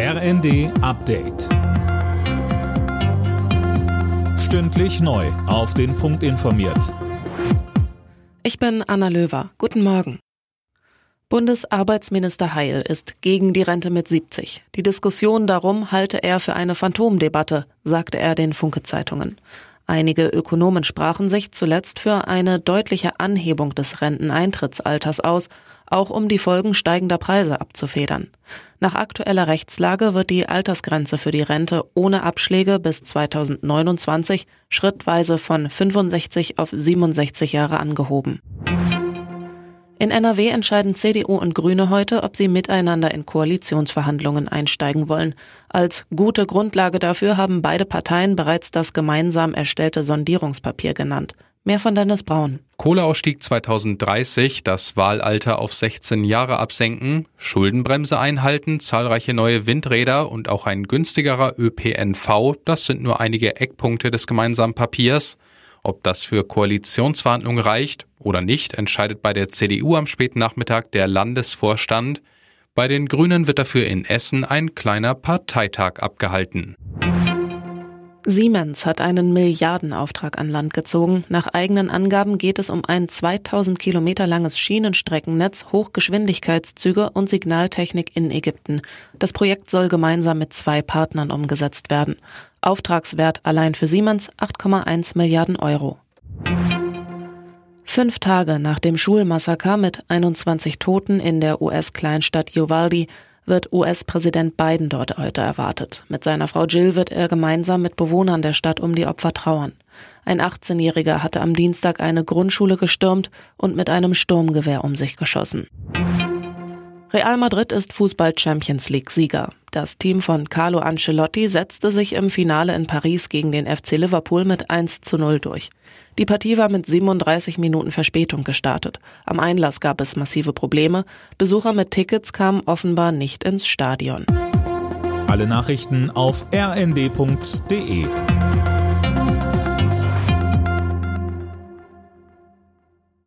RND Update. Stündlich neu. Auf den Punkt informiert. Ich bin Anna Löwer. Guten Morgen. Bundesarbeitsminister Heil ist gegen die Rente mit 70. Die Diskussion darum halte er für eine Phantomdebatte, sagte er den Funke-Zeitungen. Einige Ökonomen sprachen sich zuletzt für eine deutliche Anhebung des Renteneintrittsalters aus, auch um die Folgen steigender Preise abzufedern. Nach aktueller Rechtslage wird die Altersgrenze für die Rente ohne Abschläge bis 2029 schrittweise von 65 auf 67 Jahre angehoben. In NRW entscheiden CDU und Grüne heute, ob sie miteinander in Koalitionsverhandlungen einsteigen wollen. Als gute Grundlage dafür haben beide Parteien bereits das gemeinsam erstellte Sondierungspapier genannt. Mehr von Dennis Braun. Kohleausstieg 2030, das Wahlalter auf 16 Jahre absenken, Schuldenbremse einhalten, zahlreiche neue Windräder und auch ein günstigerer ÖPNV, das sind nur einige Eckpunkte des gemeinsamen Papiers. Ob das für Koalitionsverhandlungen reicht oder nicht, entscheidet bei der CDU am späten Nachmittag der Landesvorstand. Bei den Grünen wird dafür in Essen ein kleiner Parteitag abgehalten. Siemens hat einen Milliardenauftrag an Land gezogen. Nach eigenen Angaben geht es um ein 2000 Kilometer langes Schienenstreckennetz, Hochgeschwindigkeitszüge und Signaltechnik in Ägypten. Das Projekt soll gemeinsam mit zwei Partnern umgesetzt werden. Auftragswert allein für Siemens 8,1 Milliarden Euro. Fünf Tage nach dem Schulmassaker mit 21 Toten in der US-Kleinstadt Uvalde wird US-Präsident Biden dort heute erwartet. Mit seiner Frau Jill wird er gemeinsam mit Bewohnern der Stadt um die Opfer trauern. Ein 18-Jähriger hatte am Dienstag eine Grundschule gestürmt und mit einem Sturmgewehr um sich geschossen. Real Madrid ist Fußball Champions League Sieger. Das Team von Carlo Ancelotti setzte sich im Finale in Paris gegen den FC Liverpool mit 1 zu 0 durch. Die Partie war mit 37 Minuten Verspätung gestartet. Am Einlass gab es massive Probleme. Besucher mit Tickets kamen offenbar nicht ins Stadion. Alle Nachrichten auf rnd.de